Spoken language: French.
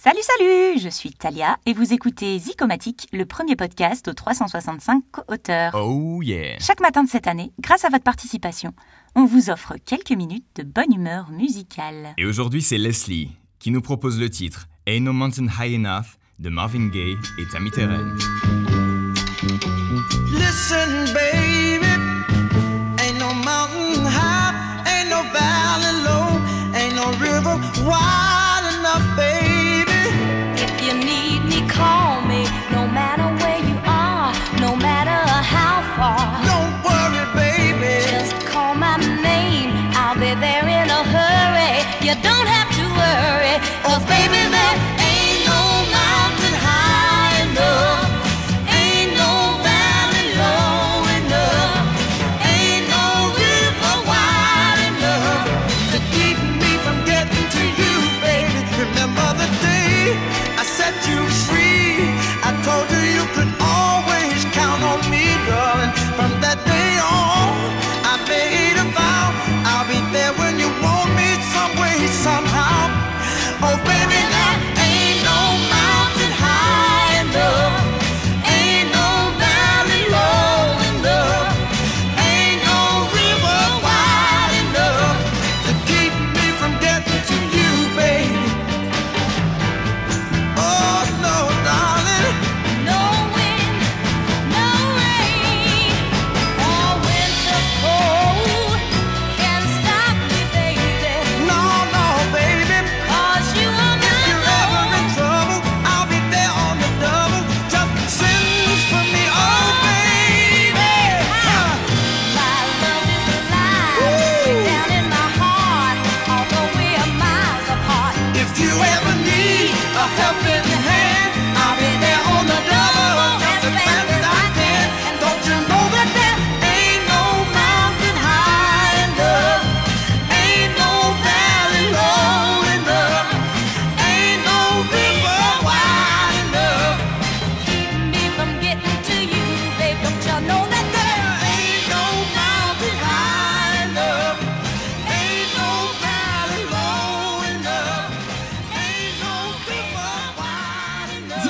Salut, salut Je suis Talia et vous écoutez Zicomatique, le premier podcast aux 365 co-auteurs. Oh yeah. Chaque matin de cette année, grâce à votre participation, on vous offre quelques minutes de bonne humeur musicale. Et aujourd'hui, c'est Leslie qui nous propose le titre Ain't No Mountain High Enough de Marvin Gaye et Tammy Terrell. Listen, baby, ain't no mountain high, ain't no valley low, ain't no river wide enough, baby. Hurry. You don't have to worry. Cause baby, there ain't no mountain high enough. Ain't no valley low enough. Ain't no river wide enough. to keep me from you ever need a helping